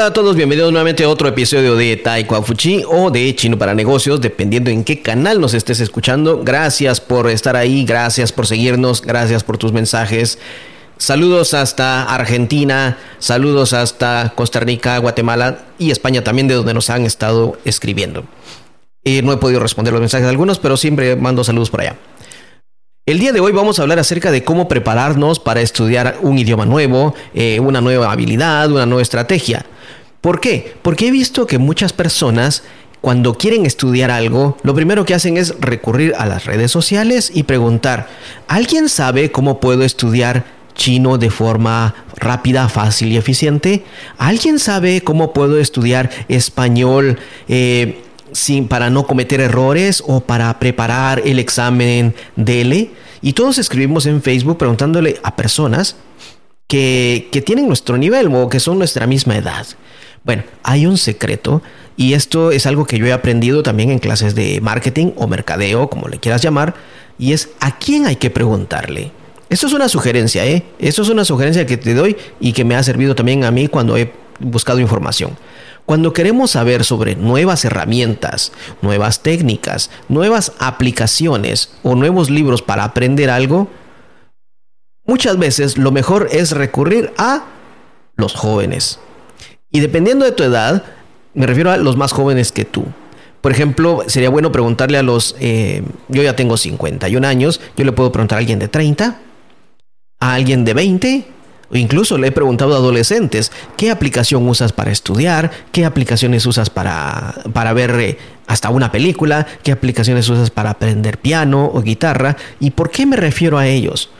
Hola a todos, bienvenidos nuevamente a otro episodio de Taekwondo Fuchi o de Chino para Negocios, dependiendo en qué canal nos estés escuchando. Gracias por estar ahí, gracias por seguirnos, gracias por tus mensajes. Saludos hasta Argentina, saludos hasta Costa Rica, Guatemala y España también, de donde nos han estado escribiendo. Eh, no he podido responder los mensajes de algunos, pero siempre mando saludos por allá. El día de hoy vamos a hablar acerca de cómo prepararnos para estudiar un idioma nuevo, eh, una nueva habilidad, una nueva estrategia. ¿Por qué? Porque he visto que muchas personas cuando quieren estudiar algo, lo primero que hacen es recurrir a las redes sociales y preguntar, ¿alguien sabe cómo puedo estudiar chino de forma rápida, fácil y eficiente? ¿Alguien sabe cómo puedo estudiar español eh, sin, para no cometer errores o para preparar el examen DELE? Y todos escribimos en Facebook preguntándole a personas que, que tienen nuestro nivel o que son nuestra misma edad. Bueno, hay un secreto y esto es algo que yo he aprendido también en clases de marketing o mercadeo, como le quieras llamar, y es a quién hay que preguntarle. Esto es una sugerencia, ¿eh? Esto es una sugerencia que te doy y que me ha servido también a mí cuando he buscado información. Cuando queremos saber sobre nuevas herramientas, nuevas técnicas, nuevas aplicaciones o nuevos libros para aprender algo, muchas veces lo mejor es recurrir a los jóvenes. Y dependiendo de tu edad, me refiero a los más jóvenes que tú. Por ejemplo, sería bueno preguntarle a los, eh, yo ya tengo 51 años, yo le puedo preguntar a alguien de 30, a alguien de 20, o incluso le he preguntado a adolescentes, ¿qué aplicación usas para estudiar? ¿Qué aplicaciones usas para, para ver eh, hasta una película? ¿Qué aplicaciones usas para aprender piano o guitarra? ¿Y por qué me refiero a ellos?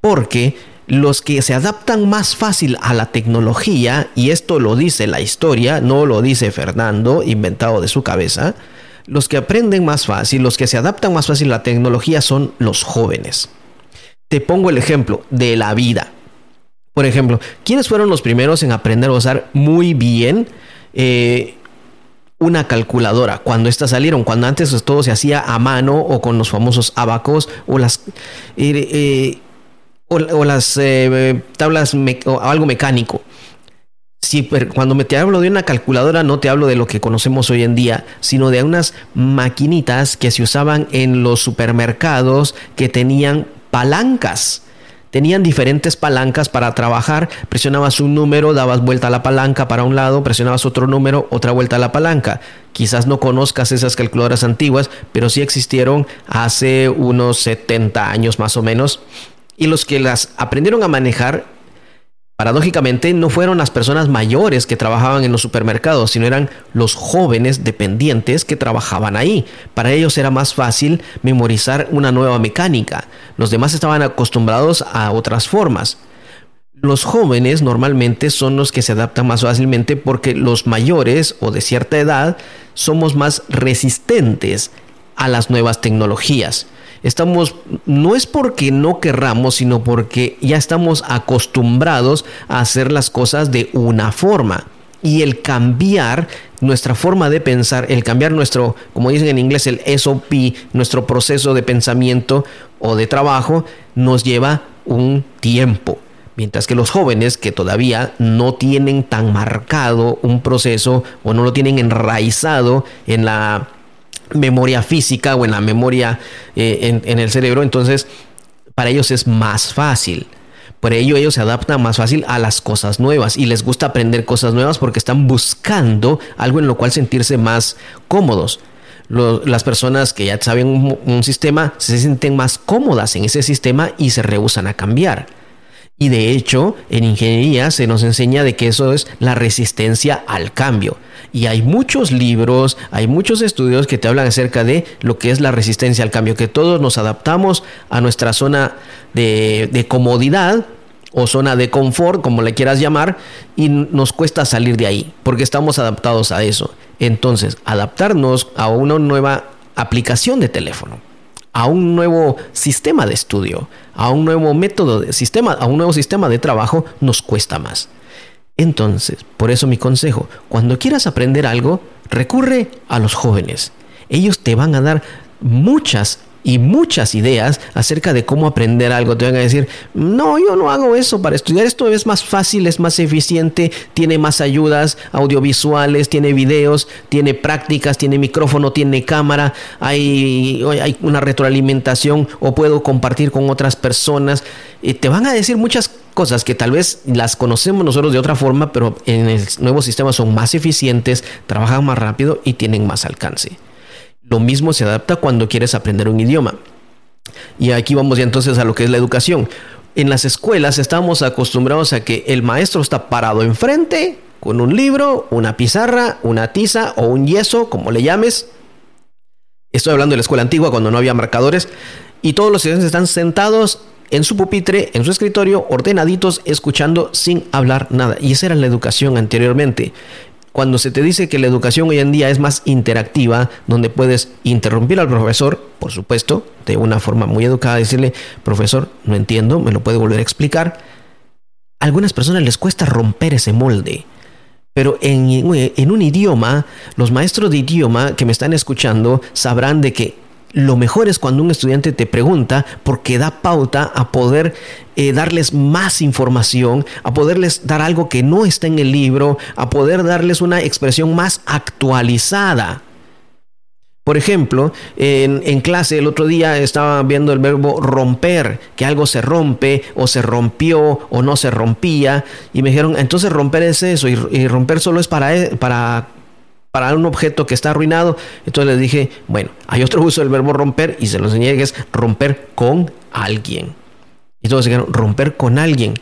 Porque los que se adaptan más fácil a la tecnología, y esto lo dice la historia, no lo dice Fernando, inventado de su cabeza, los que aprenden más fácil, los que se adaptan más fácil a la tecnología son los jóvenes. Te pongo el ejemplo de la vida. Por ejemplo, ¿quiénes fueron los primeros en aprender a usar muy bien eh, una calculadora? Cuando estas salieron, cuando antes todo se hacía a mano o con los famosos abacos o las... Eh, eh, o, las eh, tablas o algo mecánico. Sí, pero cuando me te hablo de una calculadora no te hablo de lo que conocemos hoy en día, sino de unas maquinitas que se usaban en los supermercados que tenían palancas. Tenían diferentes palancas para trabajar. Presionabas un número, dabas vuelta a la palanca para un lado, presionabas otro número, otra vuelta a la palanca. Quizás no conozcas esas calculadoras antiguas, pero sí existieron hace unos 70 años más o menos y los que las aprendieron a manejar, paradójicamente, no fueron las personas mayores que trabajaban en los supermercados, sino eran los jóvenes dependientes que trabajaban ahí. Para ellos era más fácil memorizar una nueva mecánica. Los demás estaban acostumbrados a otras formas. Los jóvenes normalmente son los que se adaptan más fácilmente porque los mayores o de cierta edad somos más resistentes a las nuevas tecnologías. Estamos, no es porque no querramos, sino porque ya estamos acostumbrados a hacer las cosas de una forma. Y el cambiar nuestra forma de pensar, el cambiar nuestro, como dicen en inglés, el SOP, nuestro proceso de pensamiento o de trabajo, nos lleva un tiempo. Mientras que los jóvenes que todavía no tienen tan marcado un proceso o no lo tienen enraizado en la memoria física o en la memoria eh, en, el cerebro, entonces para ellos es más fácil. Por ello ellos se adaptan más fácil a las cosas nuevas y les gusta aprender cosas nuevas porque están buscando algo en lo cual sentirse más cómodos. las personas que ya saben un, un, sistema se sienten más cómodas en ese sistema y se rehusan a cambiar. Y de hecho, en ingeniería se nos enseña de que eso es la resistencia al cambio. Y hay muchos libros, hay muchos estudios que te hablan acerca de lo que es la resistencia al cambio, que todos nos adaptamos a nuestra zona de, comodidad o zona de confort, como le quieras llamar, y nos cuesta salir de ahí, porque estamos adaptados a eso. Entonces, adaptarnos a una nueva aplicación de teléfono a un nuevo sistema de estudio, a un nuevo método de sistema, a un nuevo sistema de trabajo, nos cuesta más. Entonces, por eso mi consejo, cuando quieras aprender algo, recurre a los jóvenes. Ellos te van a dar muchas y muchas ideas acerca de cómo aprender algo. Te van a decir, no, yo no hago eso para estudiar. Esto es más fácil, es más eficiente, tiene más ayudas audiovisuales, tiene videos, tiene prácticas, tiene micrófono, tiene cámara, hay, hay una retroalimentación o puedo compartir con otras personas. Y te van a decir muchas cosas que tal vez las conocemos nosotros de otra forma, pero en el nuevo sistema son más eficientes, trabajan más rápido y tienen más alcance. Lo mismo se adapta cuando quieres aprender un idioma. Y aquí vamos ya entonces a lo que es la educación. En las escuelas estamos acostumbrados a que el maestro está parado enfrente con un libro, una pizarra, una tiza o un yeso, como le llames. Estoy hablando de la escuela antigua cuando no había marcadores. Y todos los estudiantes están sentados en su pupitre, en su escritorio, ordenaditos, escuchando sin hablar nada. Y esa era la educación anteriormente cuando se te dice que la educación hoy en día es más interactiva, donde puedes interrumpir al profesor, por supuesto, de una forma muy educada, decirle, profesor, no entiendo, me lo puede volver a explicar. A algunas personas les cuesta romper ese molde. Pero en, un idioma, los maestros de idioma que me están escuchando sabrán de que lo mejor es cuando un estudiante te pregunta porque da pauta a poder eh, darles más información, a poderles dar algo que no está en el libro, a poder darles una expresión más actualizada. Por ejemplo, en, clase el otro día estaba viendo el verbo romper, que algo se rompe o se rompió o no se rompía, y me dijeron, entonces romper es eso, y, romper solo es para, e, para para un objeto que está arruinado. Entonces les dije, bueno, hay otro uso del verbo romper y se lo enseñé que es romper con alguien. Y todos dijeron, romper con alguien.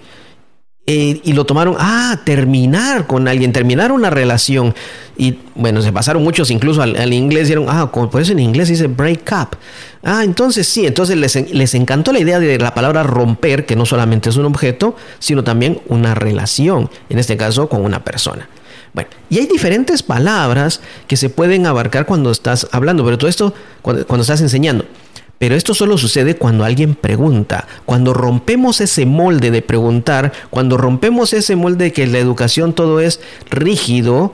Eh, y lo tomaron, ah, terminar con alguien, terminar una relación. Y bueno, se pasaron muchos incluso al, inglés, dijeron, ah, por eso en inglés dice break up. Ah, entonces sí, entonces les, les encantó la idea de la palabra romper, que no solamente es un objeto, sino también una relación, en este caso con una persona. Bueno, y hay diferentes palabras que se pueden abarcar cuando estás hablando, pero todo esto cuando, estás enseñando. Pero esto solo sucede cuando alguien pregunta, cuando rompemos ese molde de preguntar, cuando rompemos ese molde de que la educación todo es rígido,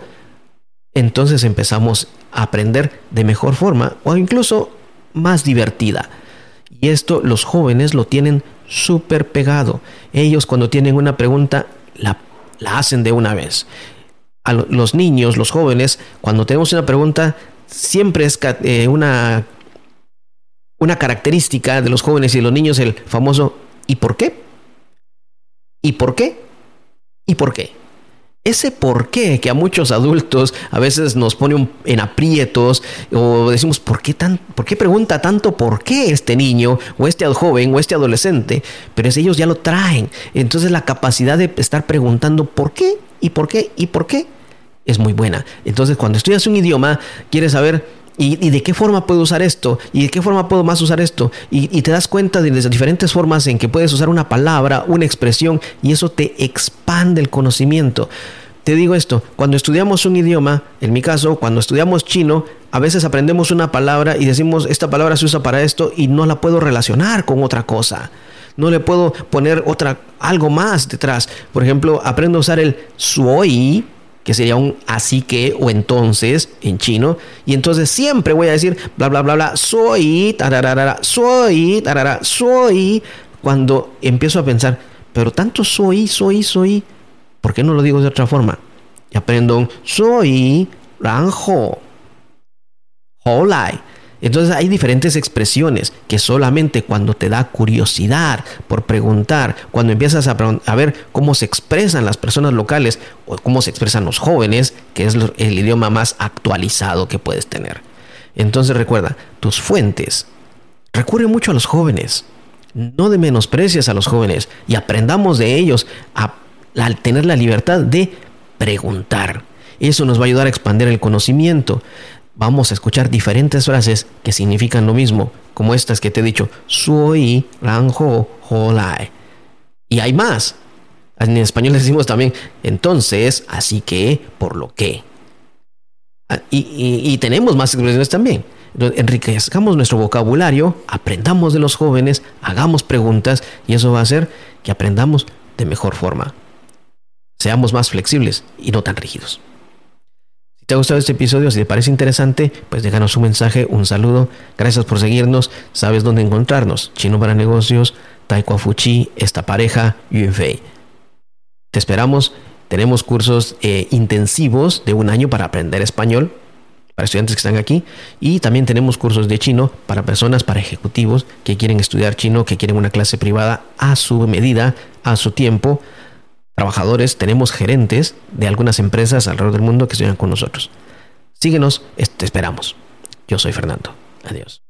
entonces empezamos a aprender de mejor forma o incluso más divertida. Y esto los jóvenes lo tienen súper pegado. Ellos cuando tienen una pregunta la, la hacen de una vez a los niños, los jóvenes, cuando tenemos una pregunta, siempre es eh, una, una característica de los jóvenes y de los niños el famoso ¿y por qué? ¿Y por qué? ¿Y por qué? Ese por qué que a muchos adultos a veces nos pone en aprietos o decimos, ¿por qué, tan, ¿por qué pregunta tanto por qué este niño o este joven o este adolescente? Pero es, ellos ya lo traen. Entonces la capacidad de estar preguntando por qué y por qué y por qué es muy buena. Entonces, cuando estudias un idioma, quieres saber ¿Y, de qué forma puedo usar esto? ¿Y de qué forma puedo más usar esto? Y, te das cuenta de las diferentes formas en que puedes usar una palabra, una expresión, y eso te expande el conocimiento. Te digo esto, cuando estudiamos un idioma, en mi caso, cuando estudiamos chino, a veces aprendemos una palabra y decimos, esta palabra se usa para esto y no la puedo relacionar con otra cosa. No le puedo poner otra, algo más detrás. Por ejemplo, aprendo a usar el suoi que sería un así que o entonces en chino. Y entonces siempre voy a decir bla, bla, bla, bla, soy, tararara, soy, tarara, soy. Cuando empiezo a pensar, pero tanto soy, soy, soy, ¿por qué no lo digo de otra forma? Y aprendo un soy, ranjo, holai. Entonces hay diferentes expresiones que solamente cuando te da curiosidad por preguntar, cuando empiezas a, ver cómo se expresan las personas locales o cómo se expresan los jóvenes, que es el idioma más actualizado que puedes tener. Entonces recuerda, tus fuentes. Recurre mucho a los jóvenes. No de menosprecias a los jóvenes y aprendamos de ellos a, a tener la libertad de preguntar. Eso nos va a ayudar a expandir el conocimiento vamos a escuchar diferentes frases que significan lo mismo, como estas que te he dicho, soy ranjo holai. Y hay más. En español decimos también, entonces, así que, por lo que. Ah, y, tenemos más expresiones también. Enriquezcamos nuestro vocabulario, aprendamos de los jóvenes, hagamos preguntas y eso va a hacer que aprendamos de mejor forma. Seamos más flexibles y no tan rígidos. Si te ha gustado este episodio, si te parece interesante, pues déjanos un mensaje, un saludo. Gracias por seguirnos. Sabes dónde encontrarnos. Chino para negocios, Taekwondo Fuchi, esta pareja, Yunfei. Te esperamos. Tenemos cursos eh, intensivos de un año para aprender español para estudiantes que están aquí y también tenemos cursos de chino para personas, para ejecutivos que quieren estudiar chino, que quieren una clase privada a su medida, a su tiempo. Trabajadores, tenemos gerentes de algunas empresas alrededor del mundo que estudian con nosotros. Síguenos, te esperamos. Yo soy Fernando. Adiós.